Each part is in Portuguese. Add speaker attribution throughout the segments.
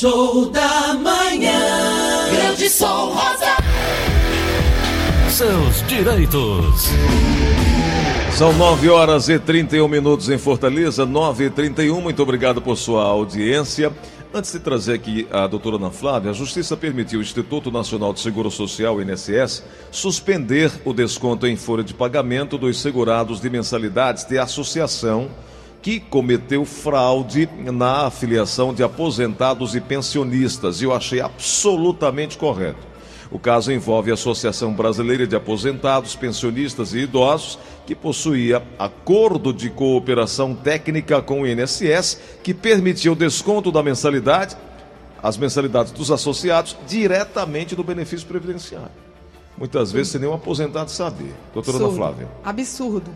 Speaker 1: Show da manhã. Grande Som Rosa.
Speaker 2: Seus direitos.
Speaker 3: São 9 horas e 31 minutos em Fortaleza, 9 e 31. Muito obrigado por sua audiência. Antes de trazer aqui a doutora Ana Flávia, a Justiça permitiu ao Instituto Nacional de Seguro Social, INSS, suspender o desconto em folha de pagamento dos segurados de mensalidades de associação que cometeu fraude na afiliação de aposentados e pensionistas. E eu achei absolutamente correto. O caso envolve a Associação Brasileira de Aposentados, Pensionistas e Idosos, que possuía acordo de cooperação técnica com o INSS, que permitia o desconto da mensalidade, as mensalidades dos associados, diretamente do benefício previdenciário. Muitas vezes sem nenhum aposentado saber. Doutora Ana. Flávia.
Speaker 4: Absurdo.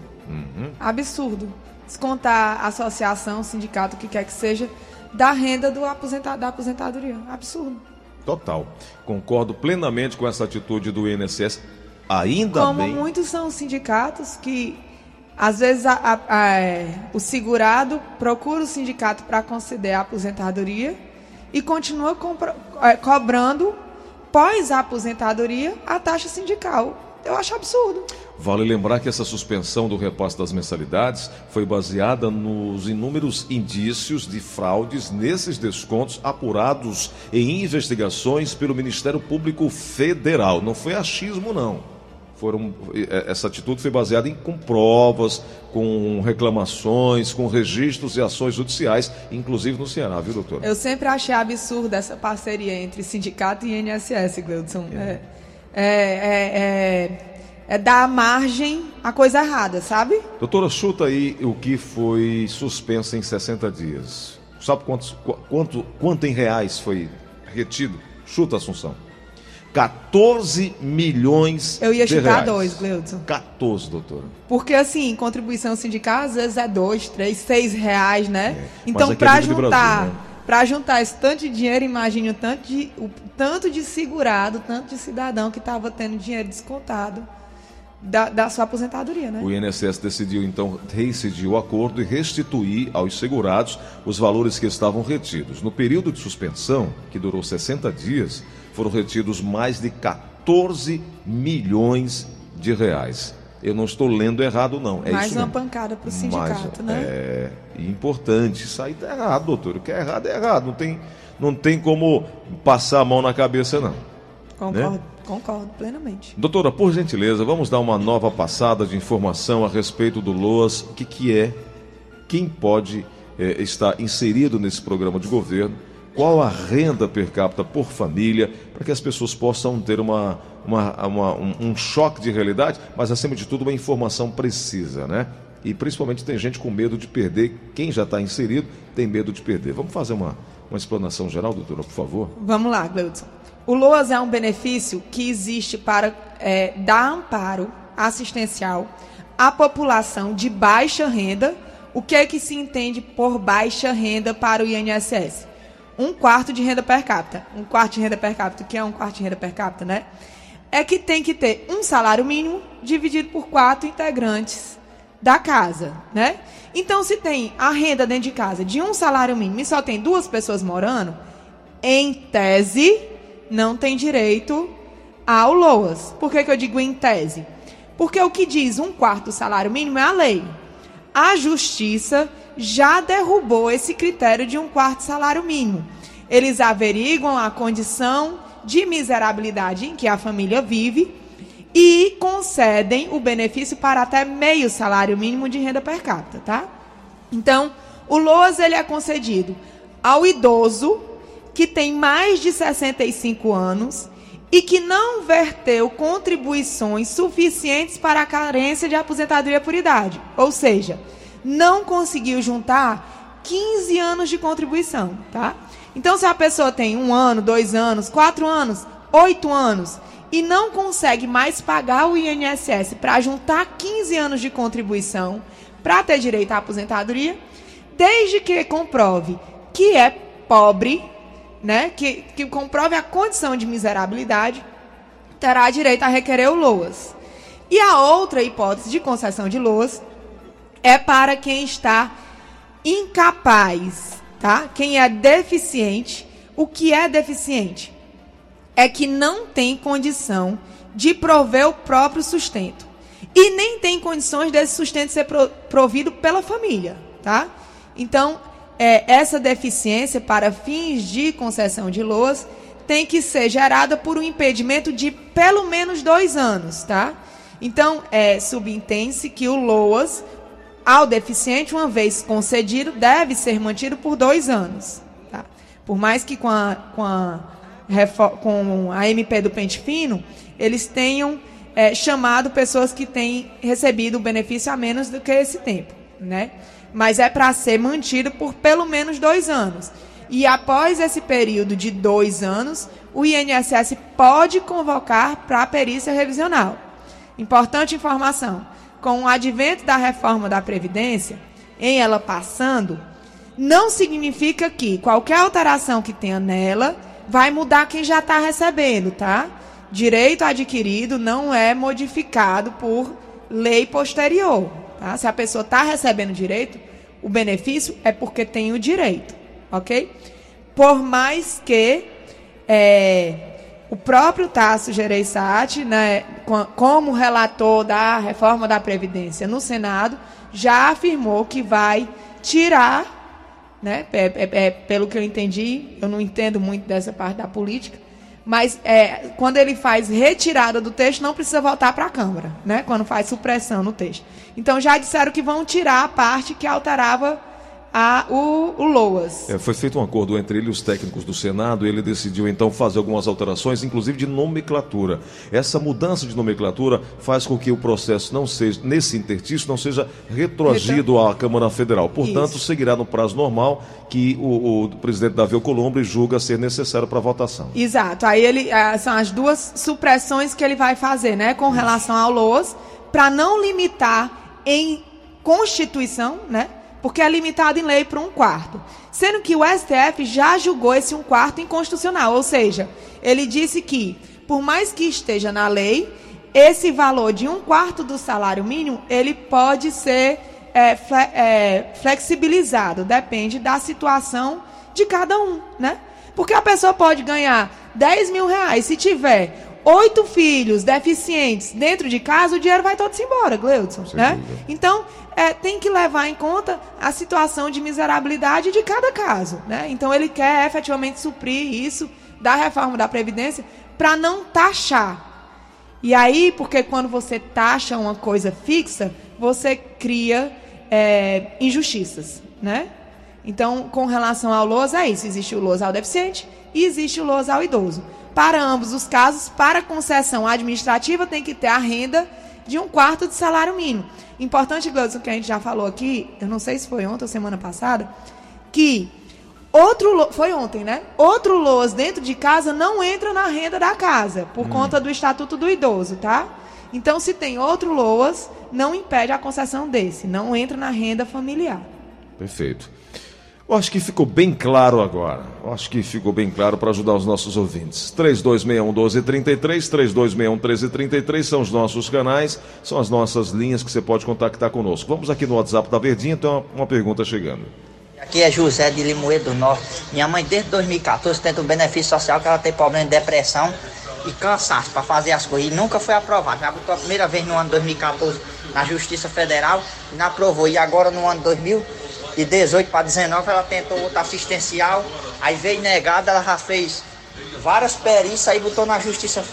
Speaker 4: Absurdo. Descontar a associação, sindicato, o que quer que seja, da renda do aposentado, da aposentadoria. Absurdo.
Speaker 3: Total. Concordo plenamente com essa atitude do INSS. Ainda
Speaker 4: Como
Speaker 3: bem.
Speaker 4: muitos são os sindicatos que, às vezes, a- a- a- é, o segurado procura o sindicato para conceder a aposentadoria e continua compra- é, cobrando, pós a aposentadoria, a taxa sindical. Eu acho absurdo.
Speaker 3: Vale lembrar que essa suspensão do repasse das mensalidades foi baseada nos inúmeros indícios de fraudes nesses descontos apurados em investigações pelo Ministério Público Federal. Não foi achismo, não. Foram, eh, essa atitude foi baseada em com provas, com reclamações, com registros e ações judiciais, inclusive no Ceará, viu, doutor?
Speaker 4: Eu sempre achei absurdo essa parceria entre sindicato e INSS, Gleudson. É, é, é, é, é dar margem à coisa errada, sabe?
Speaker 3: Doutora, chuta aí o que foi suspenso em 60 dias. Sabe quantos, qu- quanto, quanto em reais foi retido? Chuta, Assunção. 14 milhões
Speaker 4: Eu ia chutar dois, Gleudson.
Speaker 3: 14, doutora.
Speaker 4: Porque, assim, contribuição sindical às vezes é dois, três, seis reais, né?
Speaker 3: É,
Speaker 4: Então,
Speaker 3: é
Speaker 4: para
Speaker 3: Diva do
Speaker 4: juntar,
Speaker 3: Brasil, né?
Speaker 4: para juntar esse tanto de dinheiro, imagine o tanto de, o tanto de segurado, tanto de cidadão que estava tendo dinheiro descontado da, da sua aposentadoria, né?
Speaker 3: O INSS decidiu então reincidir o acordo e restituir aos segurados os valores que estavam retidos. No período de suspensão, que durou 60 dias, foram retidos mais de 14 milhões de reais. Eu não estou lendo errado, não. É
Speaker 4: Mais uma
Speaker 3: mesmo.
Speaker 4: pancada pro sindicato,
Speaker 3: Mais,
Speaker 4: né?
Speaker 3: É importante. Isso aí tá errado, doutor. O que é errado é errado. Não tem, não tem como passar a mão na cabeça, não.
Speaker 4: Concordo,
Speaker 3: né?
Speaker 4: Concordo plenamente.
Speaker 3: Doutora, por gentileza, vamos dar uma nova passada de informação a respeito do LOAS. O que, que é? Quem pode eh, estar inserido nesse programa de governo? Qual a renda per capita por família? Para que as pessoas possam ter uma, uma- uma- um, um choque de realidade, mas acima de tudo uma informação precisa, né? E principalmente tem gente com medo de perder. Quem já está inserido tem medo de perder. Vamos fazer uma, uma explanação geral, doutora, por favor?
Speaker 4: Vamos lá, Gleudson. O LOAS é um benefício que existe para é, dar amparo assistencial à população de baixa renda. O que é que se entende por baixa renda para o INSS? Um quarto de renda per capita. Um quarto de renda per capita, que é um quarto de renda per capita, né? É que tem que ter um salário mínimo dividido por quatro integrantes da casa, né? Então, se tem a renda dentro de casa de um salário mínimo e só tem duas pessoas morando, em tese, não tem direito ao LOAS. Por que, que eu digo em tese? Porque o que diz um quarto salário mínimo é a lei. A justiça já derrubou esse critério de um quarto salário mínimo. Eles averiguam a condição de miserabilidade em que a família vive e concedem o benefício para até meio salário mínimo de renda per capita, tá? Então, o LOAS ele é concedido ao idoso que tem mais de 65 anos e que não verteu contribuições suficientes para a carência de aposentadoria por idade. Ou seja, não conseguiu juntar 15 anos de contribuição, tá? Então, se a pessoa tem um ano, dois anos, quatro anos, oito anos e não consegue mais pagar o INSS para juntar 15 anos de contribuição para ter direito à aposentadoria, desde que comprove que é pobre, né, que, que comprove a condição de miserabilidade, terá direito a requerer o LOAS. E a outra hipótese de concessão de LOAS é para quem está incapaz, tá? Quem é deficiente o que é deficiente? É que não tem condição de prover o próprio sustento. E nem tem condições desse sustento ser provido pela família, tá? Então, é, essa deficiência para fins de concessão de loas tem que ser gerada por um impedimento de pelo menos dois anos, tá? Então, é, subentende-se que o LOAS, ao deficiente, uma vez concedido, deve ser mantido por dois anos. Tá? Por mais que com a, com a, com a MP do Pente Fino, eles tenham é, chamado pessoas que têm recebido o benefício a menos do que esse tempo. Né? Mas é para ser mantido por pelo menos dois anos. E após esse período de dois anos, o INSS pode convocar para a perícia revisional. Importante informação: com o advento da reforma da Previdência, em ela passando, não significa que qualquer alteração que tenha nela vai mudar quem já está recebendo, tá? Direito adquirido não é modificado por lei posterior. Tá? Se a pessoa está recebendo direito, o benefício é porque tem o direito, ok? Por mais que é, o próprio Tasso Gereissati, né, como relator da reforma da Previdência no Senado, já afirmou que vai tirar, né, é, é, é, pelo que eu entendi, eu não entendo muito dessa parte da política, mas é, quando ele faz retirada do texto, não precisa voltar para a Câmara, né, quando faz supressão no texto. Então já disseram que vão tirar a parte que alterava a, o, o LOAS.
Speaker 3: É, foi feito um acordo entre ele e os técnicos do Senado, ele decidiu então fazer algumas alterações, inclusive de nomenclatura. Essa mudança de nomenclatura faz com que o processo não seja, nesse interstício, não seja retroagido à Câmara Federal. Portanto, Isso. seguirá no prazo normal que o, o presidente Davi Alcolumbre julga ser necessário para votação.
Speaker 4: Exato. Aí ele ah, são as duas supressões que ele vai fazer, né, com relação ao LOAS, para não limitar em Constituição, né? Porque é limitado em lei para um quarto. Sendo que o STF já julgou esse um quarto inconstitucional, ou seja, ele disse que, por mais que esteja na lei, esse valor de um quarto do salário mínimo, ele pode ser é, fle é, flexibilizado, depende da situação de cada um, né? Porque a pessoa pode ganhar 10 mil reais, se tiver oito filhos deficientes dentro de casa, o dinheiro vai todo embora, Gleudson, né? Então, é, tem que levar em conta a situação de miserabilidade de cada caso. Né? Então, ele quer efetivamente suprir isso da reforma da Previdência para não taxar. E aí, porque quando você taxa uma coisa fixa, você cria é, injustiças. Né? Então, com relação ao LOS, é isso. Existe o LOS ao deficiente e existe o LOS ao idoso. Para ambos os casos, para concessão administrativa, tem que ter a renda de um quarto de salário mínimo. Importante, Gleudson, que a gente já falou aqui, eu não sei se foi ontem ou semana passada, que outro foi ontem, né? Outro LOAS dentro de casa não entra na renda da casa, por hum. conta do Estatuto do Idoso, tá? Então, se tem outro LOAS, não impede a concessão desse, não entra na renda familiar.
Speaker 3: Perfeito. Eu acho que ficou bem claro agora. Eu acho que ficou bem claro para ajudar os nossos ouvintes. 3261 1233, 3261 1333 são os nossos canais, são as nossas linhas que você pode contactar conosco. Vamos aqui no WhatsApp da Verdinha, tem uma, uma pergunta chegando.
Speaker 2: Aqui é José de Limoeiro do Norte. Minha mãe desde 2014 tenta um benefício social que ela tem problema de depressão e cansaço para fazer as coisas. E nunca foi aprovado. Já botou a primeira vez no ano 2014 na Justiça Federal e não aprovou. E agora no ano 2000 de 18 para 19 ela tentou outra assistencial, aí veio negada, ela já fez várias perícias, aí botou na Justiça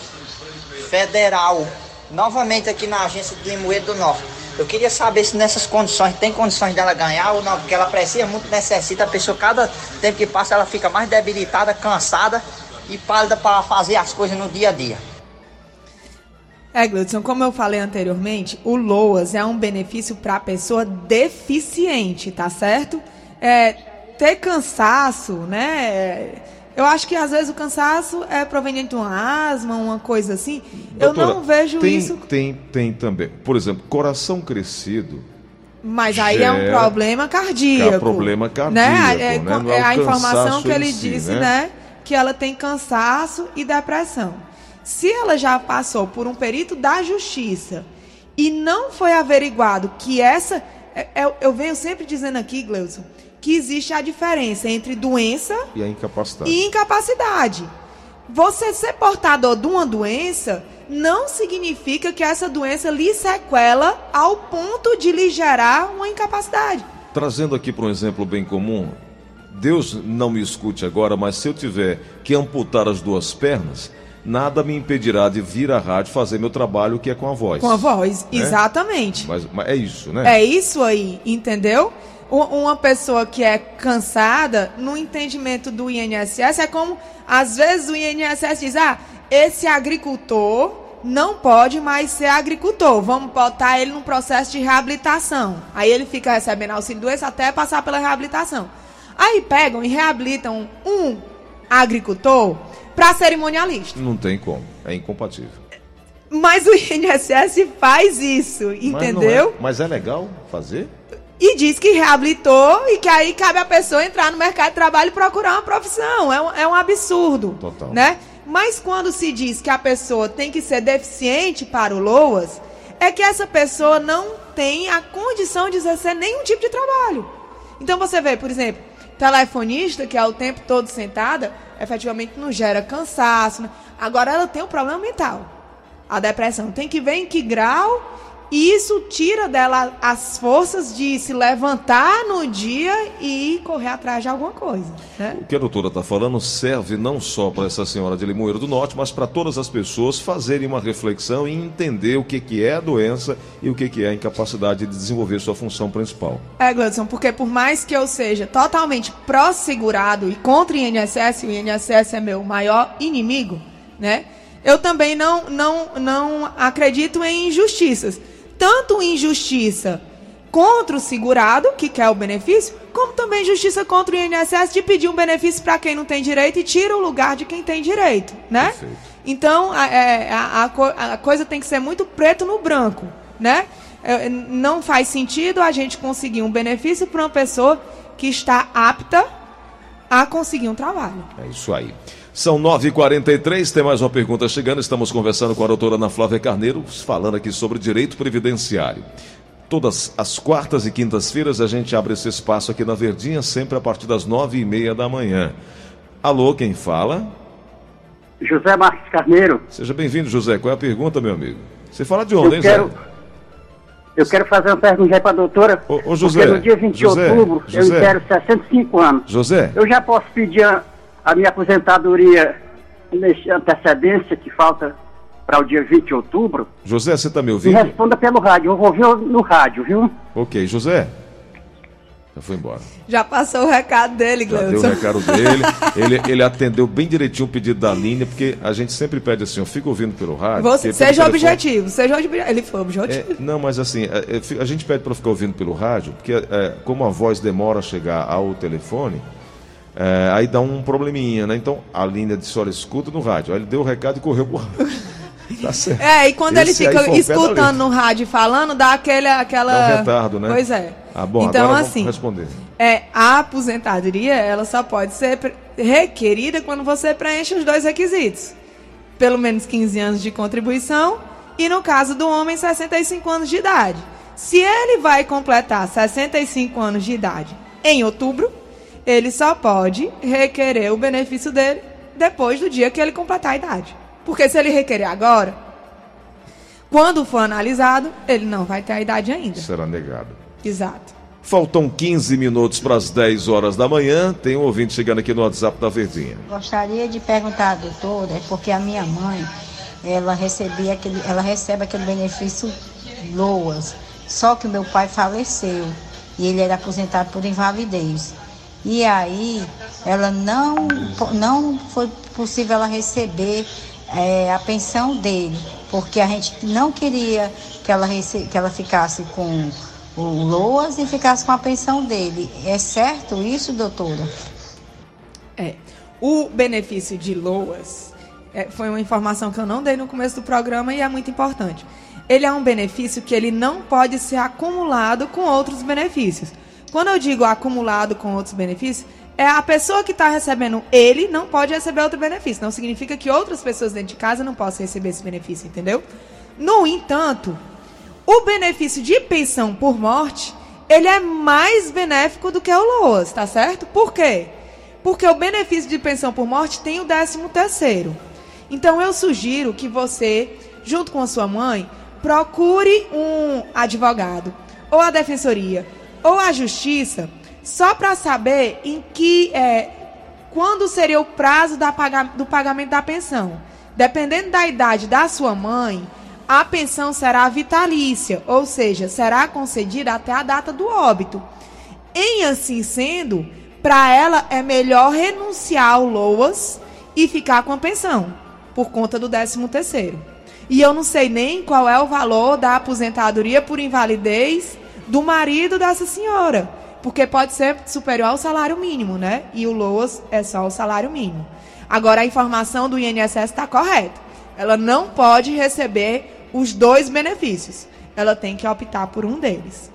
Speaker 2: Federal, novamente aqui na agência de Limoeiro do Norte. Eu queria saber se nessas condições, tem condições dela ganhar ou não, porque ela precisa muito, necessita, a pessoa cada tempo que passa ela fica mais debilitada, cansada e pálida para fazer as coisas no dia a dia.
Speaker 4: É, Gludson, como eu falei anteriormente, o LOAS é um benefício para a pessoa deficiente, tá certo? É, ter cansaço, né? Eu acho que às vezes o cansaço é proveniente de uma asma, uma coisa assim. Doutora, eu não vejo
Speaker 3: tem,
Speaker 4: isso.
Speaker 3: Tem, tem também. Por exemplo, coração crescido.
Speaker 4: Mas aí é um problema cardíaco. É
Speaker 3: um problema cardíaco. Né? É,
Speaker 4: né? é, é a informação que ele si, disse, né? né? Que ela tem cansaço e depressão. Se ela já passou por um perito da justiça e não foi averiguado que essa. Eu, é, é, eu venho sempre dizendo aqui, Gleuson, que existe a diferença entre doença
Speaker 3: E incapacidade.
Speaker 4: e incapacidade. Você ser portador de uma doença não significa que essa doença lhe sequela ao ponto de lhe gerar uma incapacidade.
Speaker 3: Trazendo aqui para um exemplo bem comum, Deus não me escute agora, mas se eu tiver que amputar as duas pernas, nada me impedirá de vir à rádio fazer meu trabalho que é com a voz.
Speaker 4: Com a voz,
Speaker 3: Né?
Speaker 4: exatamente.
Speaker 3: Mas, mas é isso, né?
Speaker 4: É isso aí, entendeu? Uma pessoa que é cansada, no entendimento do INSS, é como, às vezes, o INSS diz: ah, esse agricultor não pode mais ser agricultor, vamos botar ele num processo de reabilitação. Aí ele fica recebendo auxílio doença até passar pela reabilitação. Aí pegam e reabilitam um agricultor para cerimonialista.
Speaker 3: Não tem como, é incompatível.
Speaker 4: Mas o INSS faz isso,
Speaker 3: Mas não
Speaker 4: entendeu?
Speaker 3: é- Mas é legal fazer?
Speaker 4: E diz que reabilitou e que aí cabe a pessoa entrar no mercado de trabalho e procurar uma profissão. É um, é um absurdo.
Speaker 3: Total.
Speaker 4: Né? Mas quando se diz que a pessoa tem que ser deficiente para o LOAS, é que essa pessoa não tem a condição de exercer nenhum tipo de trabalho. Então você vê, por exemplo, telefonista, que é o tempo todo sentada, efetivamente não gera cansaço. né? Agora ela tem um problema mental. A depressão tem que ver em que grau e isso tira dela as forças de se levantar no dia e correr atrás de alguma coisa. Né?
Speaker 3: O que a doutora está falando serve não só para essa senhora de Limoeiro do Norte, mas para todas as pessoas fazerem uma reflexão e entender o que, que é a doença e o que, que é a incapacidade de desenvolver sua função principal.
Speaker 4: É, Gladson, porque por mais que eu seja totalmente pró-segurado e contra o INSS, o INSS é meu maior inimigo, né? Eu também não, não, não acredito em injustiças. Tanto injustiça contra o segurado, que quer o benefício, como também justiça contra o INSS de pedir um benefício para quem não tem direito e tira o lugar de quem tem direito, né?
Speaker 3: Perfeito.
Speaker 4: Então, a, é, a- a a coisa tem que ser muito preto no branco, né? É, Não faz sentido a gente conseguir um benefício para uma pessoa que está apta a conseguir um trabalho.
Speaker 3: É isso aí. São 9h43, tem mais uma pergunta chegando. Estamos conversando com a doutora Ana Flávia Carneiro, falando aqui sobre direito previdenciário. Todas as quartas e quintas-feiras a gente abre esse espaço aqui na Verdinha, sempre a partir das nove e meia da manhã. Alô, quem fala?
Speaker 5: José Marques Carneiro,
Speaker 3: Seja bem-vindo, José. Qual é a pergunta, meu amigo? Você fala de onde,
Speaker 5: eu
Speaker 3: hein,
Speaker 5: quero,
Speaker 3: Zé?
Speaker 5: eu quero fazer uma pergunta aí para a doutora.
Speaker 3: Ô, ô, José,
Speaker 5: porque no dia 20 de
Speaker 3: José,
Speaker 5: outubro
Speaker 3: José.
Speaker 5: eu quero 65 anos.
Speaker 3: José,
Speaker 5: Eu já posso pedir a, a minha aposentadoria antecedência que falta para o dia 20 de outubro?
Speaker 3: José, você está me
Speaker 5: Me
Speaker 3: ouvindo?
Speaker 5: responda pelo rádio. Eu vou ouvir no rádio, viu?
Speaker 3: Ok, José. Já foi embora.
Speaker 4: Já passou o recado dele,
Speaker 3: Já deu o recado dele. Ele, ele atendeu bem direitinho o pedido da linha, porque a gente sempre pede assim, ó, fica ouvindo pelo rádio.
Speaker 4: Você, seja
Speaker 3: telefone-
Speaker 4: objetivo, seja objetivo. Ele foi objetivo.
Speaker 3: É, não, mas assim, é, é, fi- a gente pede para ficar ouvindo pelo rádio, porque é, como a voz demora a chegar ao telefone, é, aí dá um probleminha, né? Então a linha disse, olha, escuta no rádio. Aí ele deu o recado e correu pro rádio. tá certo.
Speaker 4: É, e quando
Speaker 3: Esse
Speaker 4: ele fica escutando no rádio falando, dá aquele, aquela.
Speaker 3: Dá um retardo, né?
Speaker 4: Pois é.
Speaker 3: Ah, bom,
Speaker 4: então, assim,
Speaker 3: responder.
Speaker 4: é, a aposentadoria, ela só pode ser requerida quando você preenche os dois requisitos. Pelo menos 15 anos de contribuição e, no caso do homem, 65 anos de idade. Se ele vai completar 65 anos de idade em outubro, ele só pode requerer o benefício dele depois do dia que ele completar a idade. Porque se ele requerer agora, quando for analisado, ele não vai ter a idade ainda.
Speaker 3: Será negado.
Speaker 4: Exato.
Speaker 3: Faltam 15 minutos para as 10 horas da manhã. Tem um ouvinte chegando aqui no WhatsApp da Verdinha.
Speaker 6: Gostaria de perguntar à doutora, é porque a minha mãe, ela recebia aquele, ela recebe aquele benefício LOAS, só que o meu pai faleceu e ele era aposentado por invalidez. E aí ela não, não foi possível ela receber eh, a pensão dele, porque a gente não queria que ela, rece, que ela ficasse com o LOAS e ficasse com a pensão dele. É certo isso, doutora?
Speaker 4: É. O benefício de LOAS é, foi uma informação que eu não dei no começo do programa e é muito importante. Ele é um benefício que ele não pode ser acumulado com outros benefícios. Quando eu digo acumulado com outros benefícios, é a pessoa que está recebendo ele não pode receber outro benefício. Não significa que outras pessoas dentro de casa não possam receber esse benefício, entendeu? No entanto, o benefício de pensão por morte, ele é mais benéfico do que o LOAS, tá certo? Por quê? Porque o benefício de pensão por morte tem o 13 terceiro. Então eu sugiro que você, junto com a sua mãe, procure um advogado, ou a defensoria, ou a justiça, só para saber em que é, quando seria o prazo paga, do pagamento da pensão. Dependendo da idade da sua mãe, a pensão será vitalícia, ou seja, será concedida até a data do óbito. Em assim sendo, para ela é melhor renunciar ao LOAS e ficar com a pensão, por conta do 13 terceiro. E eu não sei nem qual é o valor da aposentadoria por invalidez do marido dessa senhora, porque pode ser superior ao salário mínimo, né? E o LOAS é só o salário mínimo. Agora a informação do INSS está correta. Ela não pode receber os dois benefícios. Ela tem que optar por um deles.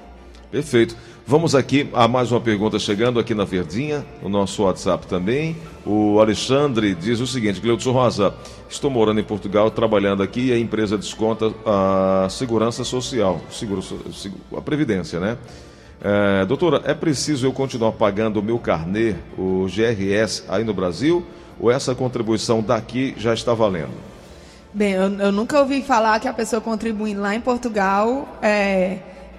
Speaker 3: Perfeito. Vamos aqui a mais uma pergunta chegando aqui na Verdinha, o nosso WhatsApp também. O Alexandre diz o seguinte: Cleudson Rosa, estou morando em Portugal, trabalhando aqui e a empresa desconta a segurança social, seguro, a previdência, né? É, doutora, é preciso eu continuar pagando o meu carnê, o GRS, aí no Brasil, ou essa contribuição daqui já está valendo?
Speaker 4: Bem, eu, eu, nunca ouvi falar que a pessoa contribui lá em Portugal é,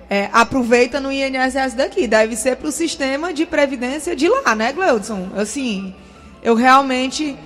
Speaker 4: é, aproveita no INSS daqui. Deve ser para o sistema de previdência de lá, né, Gleudson? Assim, eu realmente,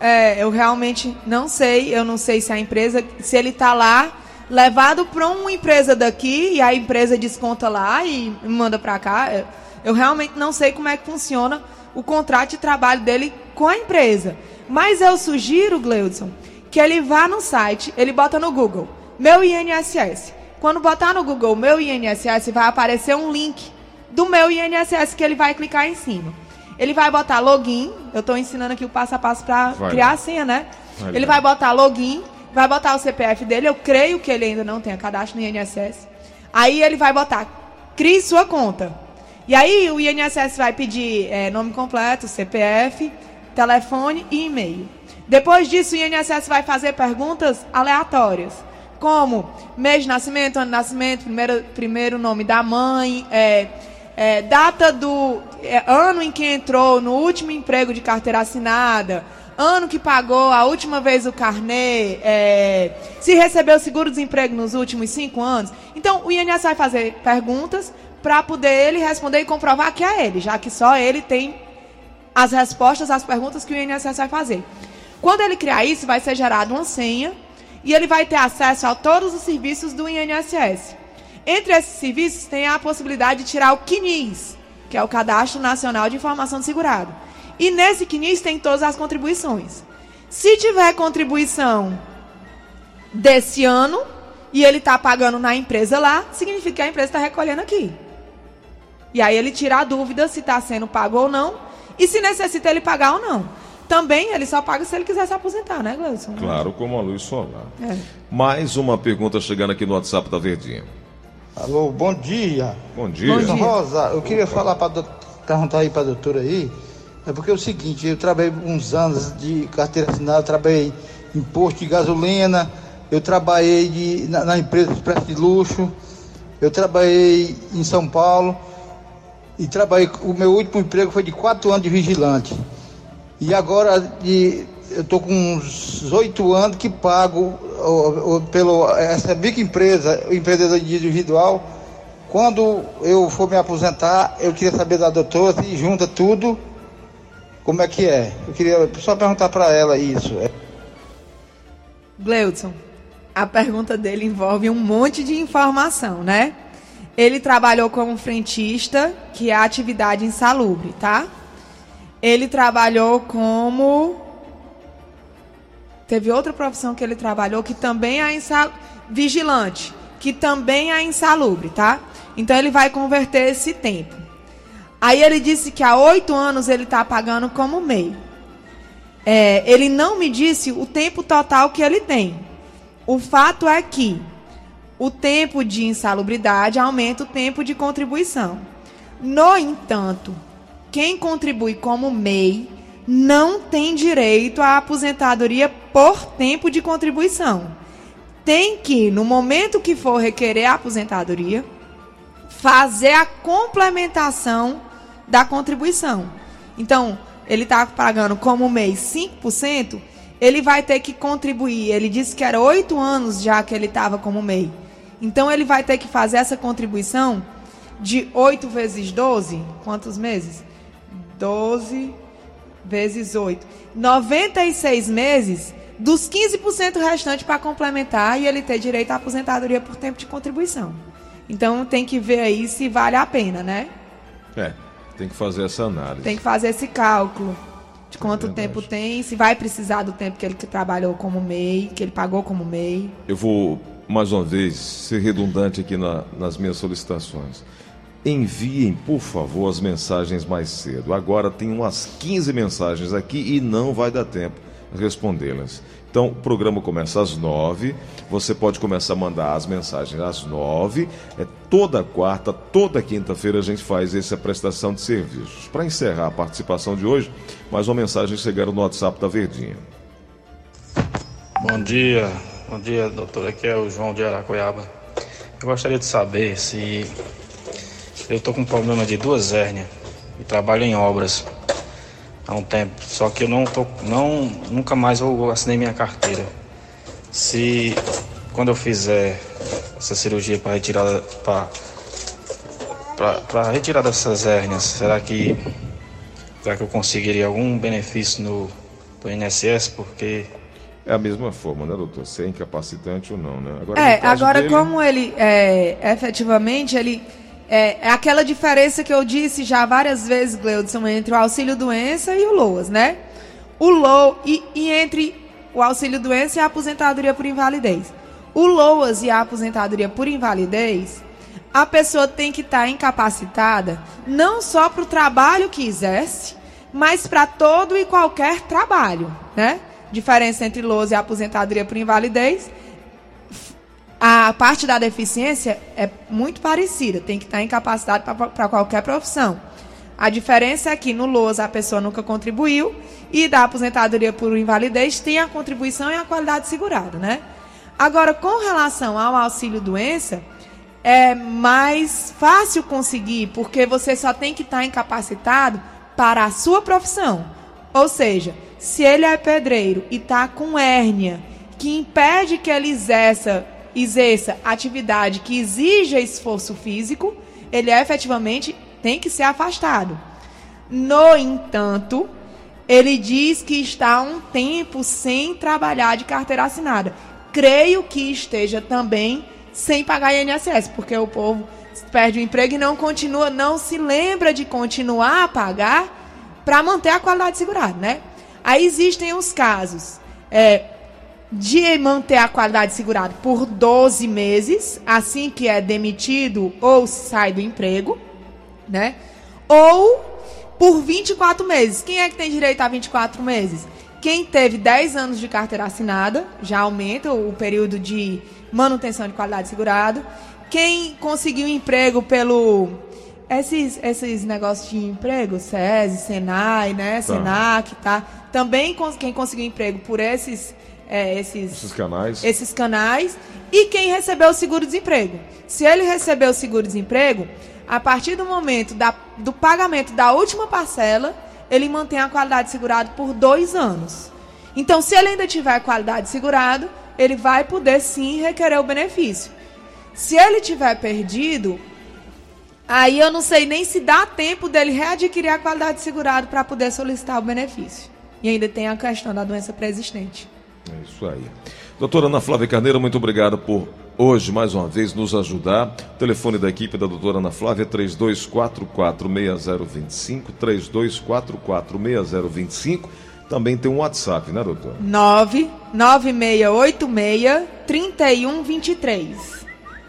Speaker 4: é, eu realmente não sei. Eu não sei se a empresa, se ele está lá levado para uma empresa daqui e a empresa desconta lá e manda para cá. Eu realmente não sei como é que funciona o contrato de trabalho dele com a empresa. Mas eu sugiro, Gleudson, que ele vá no site, ele bota no Google, meu INSS. Quando botar no Google meu INSS, vai aparecer um link do meu INSS que ele vai clicar em cima. Ele vai botar login, eu estou ensinando aqui o passo a passo para criar a senha, né? Vai ele vai botar login, vai botar o CPF dele, eu creio que ele ainda não tenha cadastro no INSS. Aí ele vai botar, crie sua conta. E aí o INSS vai pedir é, nome completo, CPF, telefone e e-mail. Depois disso, o INSS vai fazer perguntas aleatórias, como mês de nascimento, ano de nascimento, primeiro, primeiro nome da mãe, é, é, data do é, ano em que entrou no último emprego de carteira assinada, ano que pagou a última vez o carnê, é, se recebeu seguro-desemprego nos últimos cinco anos. Então, o INSS vai fazer perguntas para poder ele responder e comprovar que é ele, já que só ele tem as respostas às perguntas que o INSS vai fazer. Quando ele criar isso, vai ser gerada uma senha e ele vai ter acesso a todos os serviços do INSS. Entre esses serviços tem a possibilidade de tirar o CNIS, que é o Cadastro Nacional de Informação do Segurado. E nesse CNIS tem todas as contribuições. Se tiver contribuição desse ano e ele está pagando na empresa lá, significa que a empresa está recolhendo aqui. E aí ele tira a dúvida se está sendo pago ou não e se necessita ele pagar ou não. Também ele só paga se ele quiser se aposentar, né, Gleison?
Speaker 3: Claro, como a luz solar. É. Mais uma pergunta chegando aqui no WhatsApp da Verdinha.
Speaker 7: Alô, bom dia.
Speaker 3: Bom dia.
Speaker 7: Bom dia. Rosa, eu queria Opa. falar para perguntar aí para a doutora aí. É porque é o seguinte, eu trabalhei uns anos de carteira assinada, trabalhei em posto de gasolina, eu trabalhei de, na, na empresa de preço de luxo, eu trabalhei em São Paulo e trabalhei. O meu último emprego foi de quatro anos de vigilante. E agora de, eu estou com uns oito anos que pago o, o, pelo essa microempresa, empresa individual. Quando eu for me aposentar, eu queria saber da doutora se junta tudo, como é que é? Eu queria só perguntar para ela isso.
Speaker 4: Gleudson, a pergunta dele envolve um monte de informação, né? Ele trabalhou como frentista, que é atividade insalubre, tá? Ele trabalhou como. Teve outra profissão que ele trabalhou que também é insal... vigilante, que também é insalubre, tá? Então ele vai converter esse tempo. Aí ele disse que há oito anos ele está pagando como MEI. É, ele não me disse o tempo total que ele tem. O fato é que o tempo de insalubridade aumenta o tempo de contribuição. No entanto, quem contribui como MEI não tem direito à aposentadoria por tempo de contribuição. Tem que, no momento que for requerer a aposentadoria, fazer a complementação da contribuição. Então, ele está pagando como mês 5%, ele vai ter que contribuir. Ele disse que era oito anos já que ele estava como MEI. Então ele vai ter que fazer essa contribuição de 8 vezes 12. Quantos meses? 12 vezes 8. 96 meses dos 15% restantes para complementar e ele ter direito à aposentadoria por tempo de contribuição. Então tem que ver aí se vale a pena, né?
Speaker 3: É, tem que fazer essa análise.
Speaker 4: Tem que fazer esse cálculo de quanto é tempo tem, se vai precisar do tempo que ele trabalhou como MEI, que ele pagou como MEI.
Speaker 3: Eu vou, mais uma vez, ser redundante aqui na, nas minhas solicitações. Enviem, por favor, as mensagens mais cedo. Agora tem umas 15 mensagens aqui e não vai dar tempo respondê-las. Então, o programa começa às nove. Você pode começar a mandar as mensagens às nove. É toda quarta, toda quinta-feira a gente faz essa prestação de serviços. Para encerrar a participação de hoje, mais uma mensagem chegaram no WhatsApp da Verdinha.
Speaker 8: Bom dia, bom dia, doutor. Aqui é o João de Aracoiaba. Eu gostaria de saber se eu estou com problema de duas hérnias e trabalho em obras há um tempo. Só que eu não tô, não, nunca mais vou assinei minha carteira. Se quando eu fizer essa cirurgia para retirar para retirar dessas hérnias, será que será que eu conseguiria algum benefício no do INSS? Porque
Speaker 3: é a mesma forma, né, doutor? Se é incapacitante ou não, né?
Speaker 4: Agora, é, agora dele... como ele é, efetivamente ele é, é, aquela diferença que eu disse já várias vezes, Gleudson, entre o auxílio-doença e o LOAS, né? O LOAS e, e, entre o auxílio-doença e a aposentadoria por invalidez. O LOAS e a aposentadoria por invalidez, a pessoa tem que estar tá incapacitada não só para o trabalho que exerce, mas para todo e qualquer trabalho, né? Diferença entre LOAS e aposentadoria por invalidez a parte da deficiência é muito parecida, tem que estar incapacitado para qualquer profissão. A diferença é que no LOAS a pessoa nunca contribuiu e da aposentadoria por invalidez tem a contribuição e a qualidade segurada, né? Agora, com relação ao auxílio doença, é mais fácil conseguir, porque você só tem que estar incapacitado para a sua profissão. Ou seja, se ele é pedreiro e está com hérnia que impede que ele exerça exerça atividade que exija esforço físico, ele efetivamente tem que ser afastado. No entanto, ele diz que está um tempo sem trabalhar de carteira assinada. Creio que esteja também sem pagar INSS, porque o povo perde o emprego e não continua, não se lembra de continuar a pagar para manter a qualidade segurada, né? Aí existem os casos. É, de manter a qualidade segurada por 12 meses, assim que é demitido ou sai do emprego, né? Ou por 24 meses. Quem é que tem direito a 24 meses? Quem teve 10 anos de carteira assinada, já aumenta o período de manutenção de qualidade segurada. Quem conseguiu emprego pelo esses, esses negócios de emprego, SESI, Senai, né, tá. Senac, tá? Também quem conseguiu emprego por esses é, esses,
Speaker 3: esses canais.
Speaker 4: esses canais e quem recebeu o seguro-desemprego. Se ele recebeu o seguro-desemprego, a partir do momento da, do pagamento da última parcela, ele mantém a qualidade segurada por dois anos. Então, se ele ainda tiver qualidade segurado, ele vai poder sim requerer o benefício. Se ele tiver perdido, aí eu não sei nem se dá tempo dele readquirir a qualidade segurada para poder solicitar o benefício. E ainda tem a questão da doença pré-existente.
Speaker 3: É isso aí. Doutora Ana Flávia Carneiro, muito obrigado por hoje, mais uma vez, nos ajudar. O telefone da equipe da doutora Ana Flávia é 3244-6025, 3244-6025. Também tem um WhatsApp, né, doutora?
Speaker 4: 99686-3123.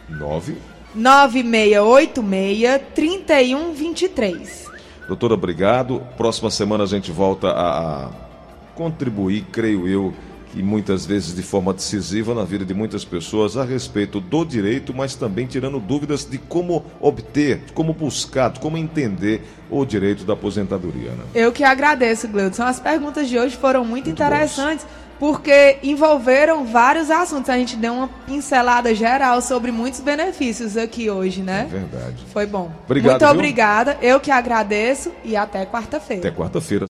Speaker 3: 9?
Speaker 4: 9686-3123.
Speaker 3: Doutora, obrigado. Próxima semana a gente volta a contribuir, creio eu, e muitas vezes de forma decisiva na vida de muitas pessoas a respeito do direito, mas também tirando dúvidas de como obter, como buscar, como entender o direito da aposentadoria. Né?
Speaker 4: Eu que agradeço, Gleudson. As perguntas de hoje foram muito, muito interessantes. Bons porque envolveram vários assuntos. A gente deu uma pincelada geral sobre muitos benefícios aqui hoje, né?
Speaker 3: É verdade.
Speaker 4: Foi bom.
Speaker 3: Obrigado,
Speaker 4: Muito
Speaker 3: viu?
Speaker 4: obrigada. Eu que agradeço e até quarta-feira.
Speaker 3: Até quarta-feira.